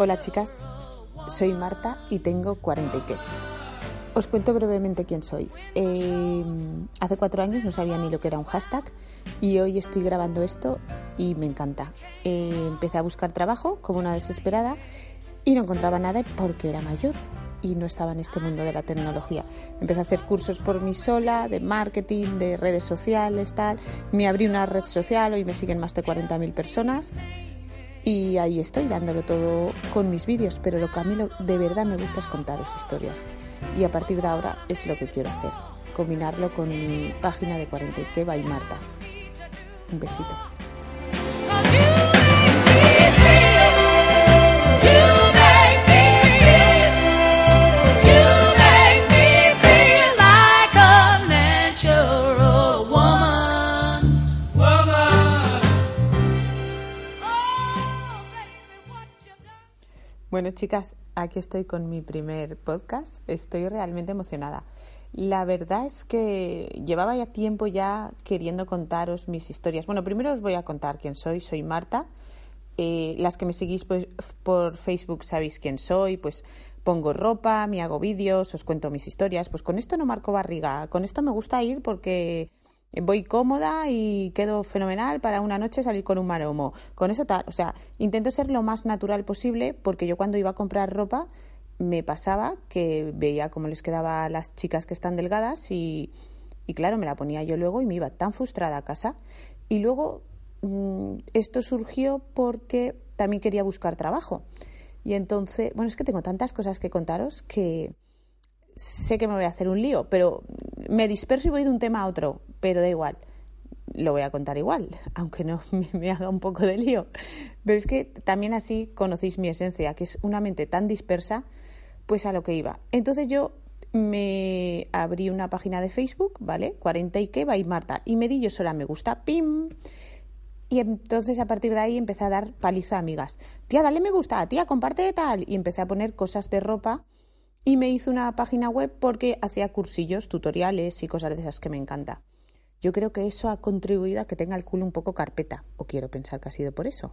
Hola chicas, soy Marta y tengo 40 y qué. Os cuento brevemente quién soy. Eh, hace cuatro años no sabía ni lo que era un hashtag y hoy estoy grabando esto y me encanta. Eh, empecé a buscar trabajo como una desesperada y no encontraba nada porque era mayor y no estaba en este mundo de la tecnología. Empecé a hacer cursos por mí sola, de marketing, de redes sociales, tal. Me abrí una red social, hoy me siguen más de 40.000 personas y ahí estoy dándolo todo con mis vídeos, pero lo que a mí de verdad me gusta es contaros historias. Y a partir de ahora es lo que quiero hacer, combinarlo con mi página de 40 que by Marta. Un besito. Bueno, chicas, aquí estoy con mi primer podcast. Estoy realmente emocionada. La verdad es que llevaba ya tiempo ya queriendo contaros mis historias. Bueno, primero os voy a contar quién soy. Soy Marta. Eh, las que me seguís pues, por Facebook sabéis quién soy. Pues pongo ropa, me hago vídeos, os cuento mis historias. Pues con esto no marco barriga. Con esto me gusta ir porque voy cómoda y quedo fenomenal para una noche salir con un maromo. Con eso tal, o sea, intento ser lo más natural posible porque yo cuando iba a comprar ropa me pasaba que veía cómo les quedaba a las chicas que están delgadas y, y claro, me la ponía yo luego y me iba tan frustrada a casa. Y luego mm, esto surgió porque también quería buscar trabajo. Y entonces, bueno, es que tengo tantas cosas que contaros que sé que me voy a hacer un lío, pero me disperso y voy de un tema a otro, pero da igual. Lo voy a contar igual, aunque no me, haga un poco de lío. Pero es que también así conocéis mi esencia, que es una mente tan dispersa, pues a lo que iba. Entonces yo me abrí una página de Facebook, ¿vale? 40 y qué, va y Marta. Y me di yo sola me gusta, pim. Y entonces a partir de ahí empecé a dar paliza a amigas. Tía, dale me gusta, tía, comparte tal. Y empecé a poner cosas de ropa y me hizo una página web porque hacía cursillos, tutoriales y cosas de esas que me encanta. Yo creo que eso ha contribuido a que tenga el culo un poco carpeta, o quiero pensar que ha sido por eso.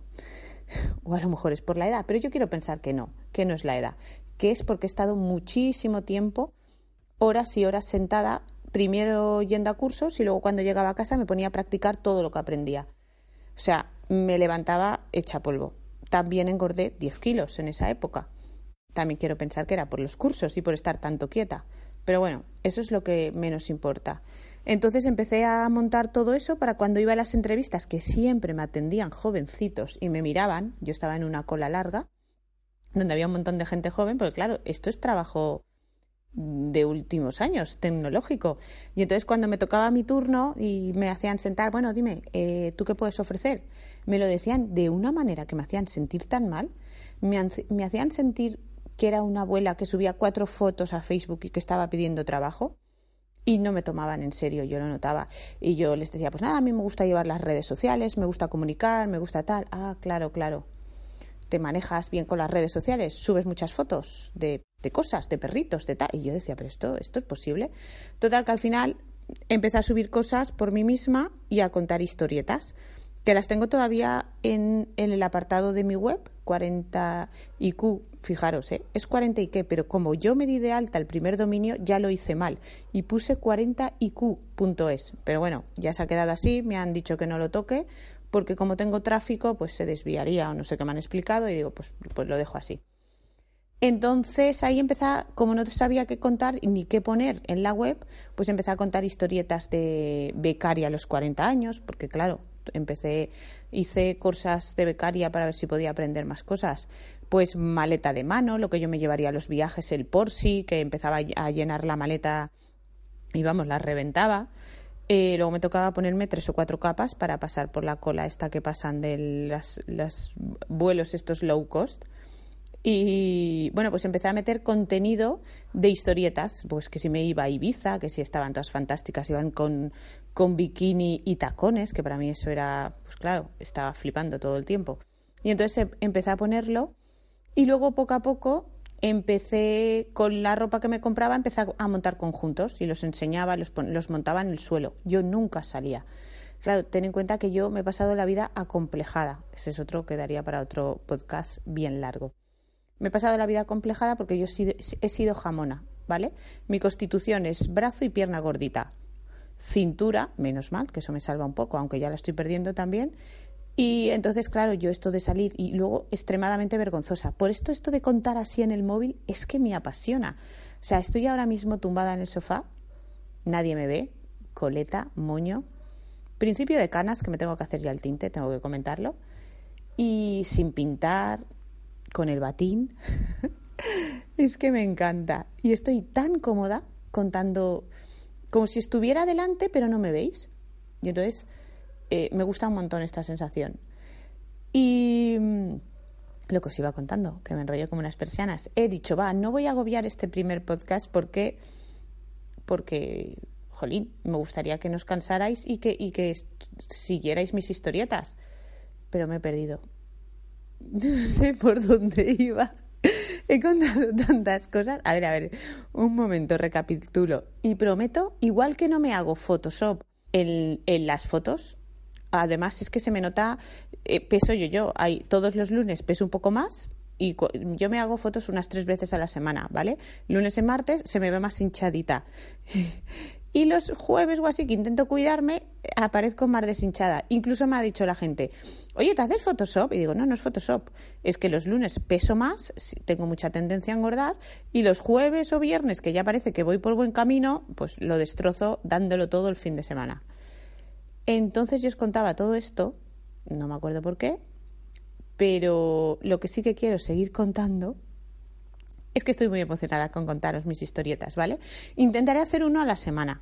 O a lo mejor es por la edad, pero yo quiero pensar que no, que no es la edad, que es porque he estado muchísimo tiempo, horas y horas sentada, primero yendo a cursos y luego cuando llegaba a casa me ponía a practicar todo lo que aprendía. O sea, me levantaba hecha polvo. También engordé 10 kilos en esa época. También quiero pensar que era por los cursos y por estar tanto quieta. Pero bueno, eso es lo que menos importa. Entonces empecé a montar todo eso para cuando iba a las entrevistas, que siempre me atendían jovencitos y me miraban, yo estaba en una cola larga, donde había un montón de gente joven, porque claro, esto es trabajo de últimos años, tecnológico. Y entonces cuando me tocaba mi turno y me hacían sentar, bueno, dime, eh, ¿tú qué puedes ofrecer? Me lo decían de una manera que me hacían sentir tan mal, me, me hacían sentir que era una abuela que subía cuatro fotos a Facebook y que estaba pidiendo trabajo y no me tomaban en serio, yo lo notaba. Y yo les decía, pues nada, a mí me gusta llevar las redes sociales, me gusta comunicar, me gusta tal. Ah, claro, claro. Te manejas bien con las redes sociales, subes muchas fotos de, de cosas, de perritos, de tal. Y yo decía, pero esto, esto es posible. Total, que al final empecé a subir cosas por mí misma y a contar historietas que las tengo todavía en, el apartado de mi web, 40IQ, fijaros, ¿eh? es 40 y qué, pero como yo me di de alta el primer dominio, ya lo hice mal y puse 40iq.es. Pero bueno, ya se ha quedado así, me han dicho que no lo toque, porque como tengo tráfico, pues se desviaría o no sé qué me han explicado y digo, pues, pues lo dejo así. Entonces ahí empecé, como no sabía qué contar ni qué poner en la web, pues empecé a contar historietas de becaria a los 40 años, porque claro, empecé, hice cosas de becaria para ver si podía aprender más cosas. Pues maleta de mano, lo que yo me llevaría a los viajes, el Porsi, que empezaba a llenar la maleta y vamos, la reventaba. Eh, luego me tocaba ponerme tres o cuatro capas para pasar por la cola esta que pasan de los vuelos estos low cost. Y bueno, pues empecé a meter contenido de historietas, pues que si me iba a Ibiza, que si estaban todas fantásticas, iban con, con bikini y tacones, que para mí eso era, pues claro, estaba flipando todo el tiempo. Y entonces em, empecé a ponerlo y luego poco a poco empecé con la ropa que me compraba, empecé a montar conjuntos y los enseñaba, los, los montaba en el suelo. Yo nunca salía. Claro, ten en cuenta que yo me he pasado la vida acomplejada. Ese es otro que daría para otro podcast bien largo. Me he pasado la vida complejada porque yo he sido jamona, ¿vale? Mi constitución es brazo y pierna gordita. Cintura, menos mal, que eso me salva un poco, aunque ya la estoy perdiendo también. Y entonces, claro, yo esto de salir y luego extremadamente vergonzosa. Por esto, esto de contar así en el móvil es que me apasiona. O sea, estoy ahora mismo tumbada en el sofá, nadie me ve, coleta, moño, principio de canas, que me tengo que hacer ya el tinte, tengo que comentarlo, y sin pintar, con el batín. es que me encanta. Y estoy tan cómoda contando como si estuviera delante, pero no me veis. Y entonces eh, me gusta un montón esta sensación. Y mm, lo que os iba contando, que me enrollé como unas persianas. He dicho, va, no voy a agobiar este primer podcast porque, porque, jolín, me gustaría que nos cansarais y que, y que siguierais mis historietas. Pero me he perdido. No sé por dónde iba. He contado tantas cosas. A ver, a ver, un momento, recapitulo. Y prometo, igual que no me hago Photoshop en, en las fotos, además es que se me nota, eh, peso yo yo. Hay, todos los lunes peso un poco más y yo me hago fotos unas tres veces a la semana, ¿vale? Lunes y martes se me ve más hinchadita. Y los jueves o así que intento cuidarme, aparezco más deshinchada. Incluso me ha dicho la gente, oye, ¿te haces Photoshop? Y digo, no, no es Photoshop. Es que los lunes peso más, tengo mucha tendencia a engordar, y los jueves o viernes, que ya parece que voy por buen camino, pues lo destrozo dándolo todo el fin de semana. Entonces yo os contaba todo esto, no me acuerdo por qué, pero lo que sí que quiero seguir contando es que estoy muy emocionada con contaros mis historietas, ¿vale? Intentaré hacer uno a la semana.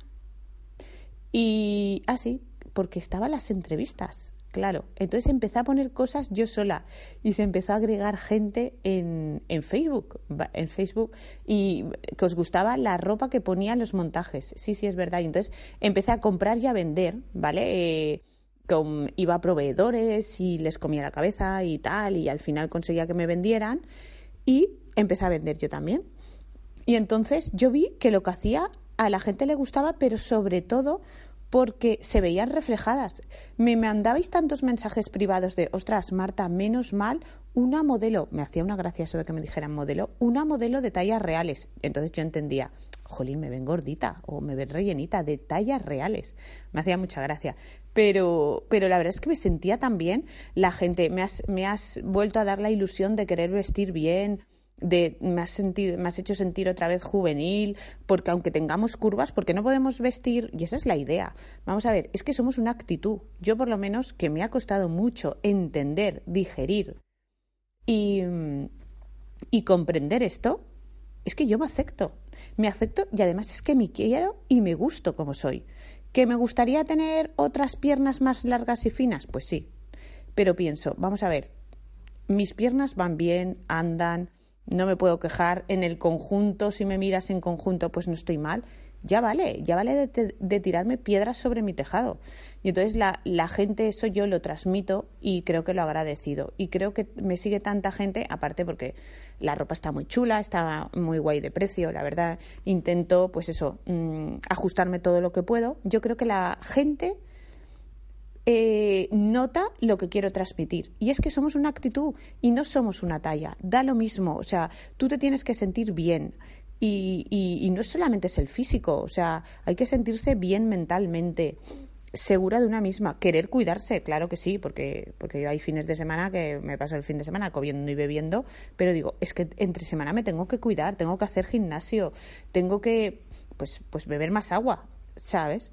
Y así, ah, porque estaban las entrevistas, claro. Entonces empecé a poner cosas yo sola y se empezó a agregar gente en, en Facebook, en Facebook y que os gustaba la ropa que ponía en los montajes. Sí, sí, es verdad. Y entonces empecé a comprar y a vender, ¿vale? Eh, iba a proveedores y les comía la cabeza y tal, y al final conseguía que me vendieran. Y empecé a vender yo también. Y entonces yo vi que lo que hacía a la gente le gustaba, pero sobre todo porque se veían reflejadas. Me mandabais tantos mensajes privados de, ostras, Marta, menos mal, una modelo, me hacía una gracia eso de que me dijeran modelo, una modelo de tallas reales. Entonces yo entendía, jolín, me ven gordita o me ven rellenita, de tallas reales. Me hacía mucha gracia. Pero, pero la verdad es que me sentía tan bien. La gente, me has, me has vuelto a dar la ilusión de querer vestir bien, de me has, sentido, me has hecho sentir otra vez juvenil, porque aunque tengamos curvas, porque no podemos vestir, y esa es la idea. Vamos a ver, es que somos una actitud. Yo por lo menos que me ha costado mucho entender, digerir y, y comprender esto, es que yo me acepto. Me acepto y además es que me quiero y me gusto como soy. ¿Que me gustaría tener otras piernas más largas y finas? Pues sí. Pero pienso, vamos a ver, mis piernas van bien, andan, no me puedo quejar. En el conjunto, si me miras en conjunto, pues no estoy mal. Ya vale, ya vale de, tirarme piedras sobre mi tejado. Y entonces la, la, gente, eso yo lo transmito y creo que lo agradecido. Y creo que me sigue tanta gente, aparte porque la ropa está muy chula, está muy guay de precio, la verdad. Intento, pues eso, mm, ajustarme todo lo que puedo. Yo creo que la gente eh, nota lo que quiero transmitir. Y es que somos una actitud y no somos una talla. Da lo mismo. O sea, tú te tienes que sentir bien. Y, y, no solamente es el físico, o sea, hay que sentirse bien mentalmente, segura de una misma, querer cuidarse, claro que sí, porque, porque yo hay fines de semana que me paso el fin de semana comiendo y bebiendo, pero digo, es que entre semana me tengo que cuidar, tengo que hacer gimnasio, tengo que pues, pues beber más agua, ¿sabes?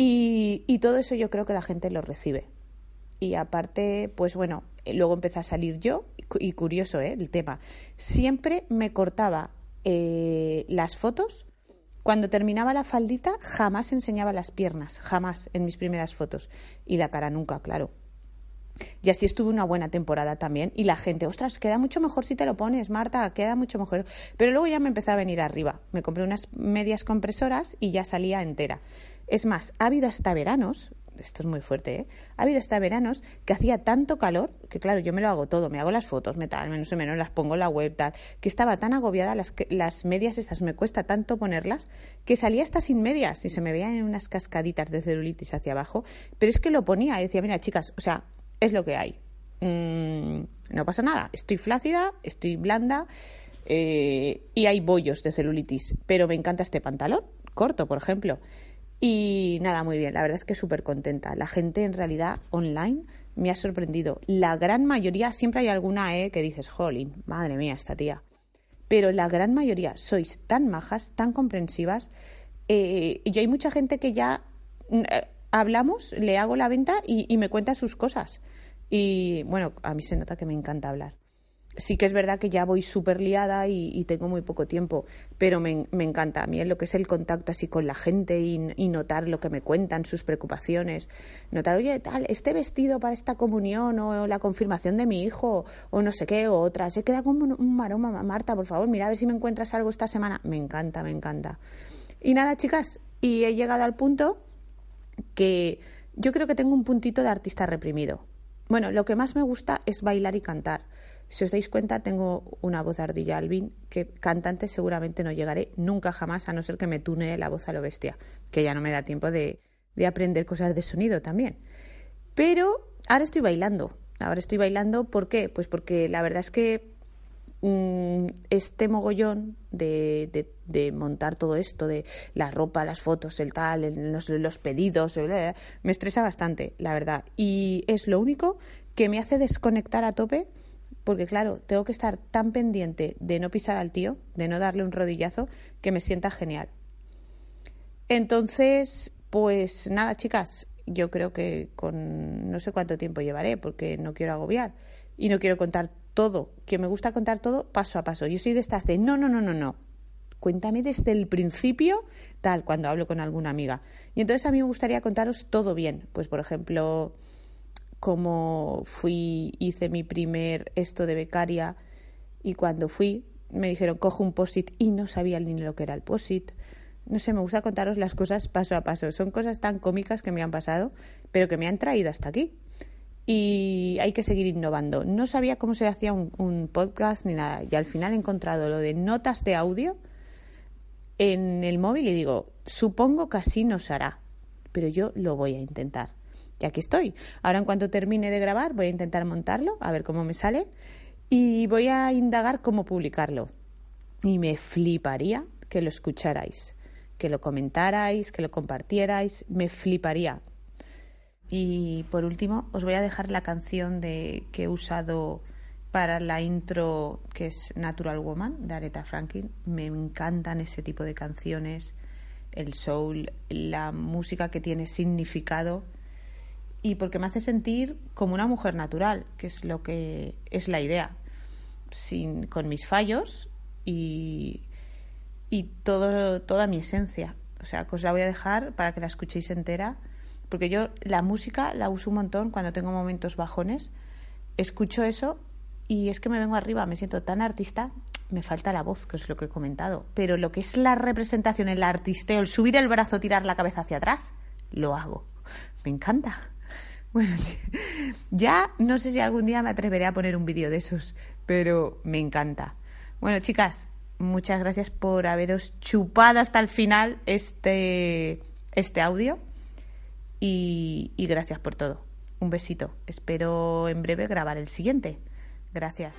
Y, todo eso yo creo que la gente lo recibe. Y aparte, pues bueno, eh, luego empecé a salir yo, y curioso ¿eh? el tema, siempre me cortaba eh, las fotos. Cuando terminaba la faldita, jamás enseñaba las piernas, jamás en mis primeras fotos. Y la cara nunca, claro. Y así estuve una buena temporada también. Y la gente, ostras, queda mucho mejor si te lo pones, Marta, queda mucho mejor. Pero luego ya me empezó a venir arriba. Me compré unas medias compresoras y ya salía entera. Es más, ha habido hasta veranos, esto es muy fuerte, ¿eh? Ha habido hasta veranos que hacía tanto calor, que claro, yo me lo hago todo, me hago las fotos, me tal, menos o menos, las pongo en la web, tal, que estaba tan agobiada, las, las medias estas me cuesta tanto ponerlas, que salía hasta sin medias y se me veían unas cascaditas de celulitis hacia abajo, pero es que lo ponía y decía, mira chicas, o sea, es lo que hay. mm, no pasa nada. Estoy flácida, estoy blanda eh, y hay bollos de celulitis, pero me encanta este pantalón, corto, por ejemplo. Y nada, muy bien, la verdad es que súper contenta. La gente en realidad online me ha sorprendido. La gran mayoría, siempre hay alguna eh, que dices, jolín, madre mía, esta tía. Pero la gran mayoría sois tan majas, tan comprensivas. Eh, y hay mucha gente que ya mm, eh, hablamos, le hago la venta y me cuenta sus cosas. Y bueno, a mí se nota que me encanta hablar sí que es verdad que ya voy súper liada y, tengo muy poco tiempo, pero me, encanta a mí lo que es el contacto así con la gente y, notar lo que me cuentan, sus preocupaciones, notar, oye, tal, este vestido para esta comunión o la confirmación de mi hijo o no sé qué, o otra, se queda como un, maroma, Marta, por favor, mira a ver si me encuentras algo esta semana. Me encanta, me encanta. Y nada, chicas, y he llegado al punto que yo creo que tengo un puntito de artista reprimido. Bueno, lo que más me gusta es bailar y cantar si os dais cuenta, tengo una voz ardilla Alvin, que cantante seguramente no llegaré nunca jamás, a no ser que me tune la voz a lo bestia, que ya no me da tiempo de, aprender cosas de sonido también. Pero ahora estoy bailando. Ahora estoy bailando, ¿por qué? Pues porque la verdad es que este mogollón de, de, montar todo esto, de la ropa, las fotos, el tal, los, los, pedidos, me estresa bastante, la verdad. Y es lo único que me hace desconectar a tope porque claro, tengo que estar tan pendiente de no pisar al tío, de no darle un rodillazo, que me sienta genial. Entonces, pues nada, chicas, yo creo que con no sé cuánto tiempo llevaré, porque no quiero agobiar y no quiero contar todo, que me gusta contar todo paso a paso. Yo soy de estas de no, no, no, no, no. Cuéntame desde el principio, tal, cuando hablo con alguna amiga. Y entonces a mí me gustaría contaros todo bien. Pues, por ejemplo, como fui, hice mi primer esto de becaria y cuando fui me dijeron cojo un POSIT y no sabía ni lo que era el POSIT. No sé, me gusta contaros las cosas paso a paso. Son cosas tan cómicas que me han pasado, pero que me han traído hasta aquí. Y hay que seguir innovando. No sabía cómo se hacía un, un podcast ni nada. Y al final he encontrado lo de notas de audio en el móvil y digo, supongo que así nos hará, pero yo lo voy a intentar. Y aquí estoy. Ahora en cuanto termine de grabar voy a intentar montarlo, a ver cómo me sale, y voy a indagar cómo publicarlo. Y me fliparía que lo escucharais, que lo comentarais, que lo compartierais, me fliparía. Y por último, os voy a dejar la canción de, que he usado para la intro, que es Natural Woman, de Aretha Franklin. Me encantan ese tipo de canciones, el soul, la música que tiene significado y porque me hace sentir como una mujer natural, que es lo que es la idea, sin, con mis fallos y, y todo, toda mi esencia. O sea, que os la voy a dejar para que la escuchéis entera, porque yo la música la uso un montón cuando tengo momentos bajones, escucho eso y es que me vengo arriba, me siento tan artista, me falta la voz, que es lo que he comentado, pero lo que es la representación, el artisteo, el subir el brazo, tirar la cabeza hacia atrás, lo hago. Me encanta. Bueno, ya no sé si algún día me atreveré a poner un vídeo de esos, pero me encanta. Bueno, chicas, muchas gracias por haberos chupado hasta el final este, este audio y, y gracias por todo. Un besito. Espero en breve grabar el siguiente. Gracias.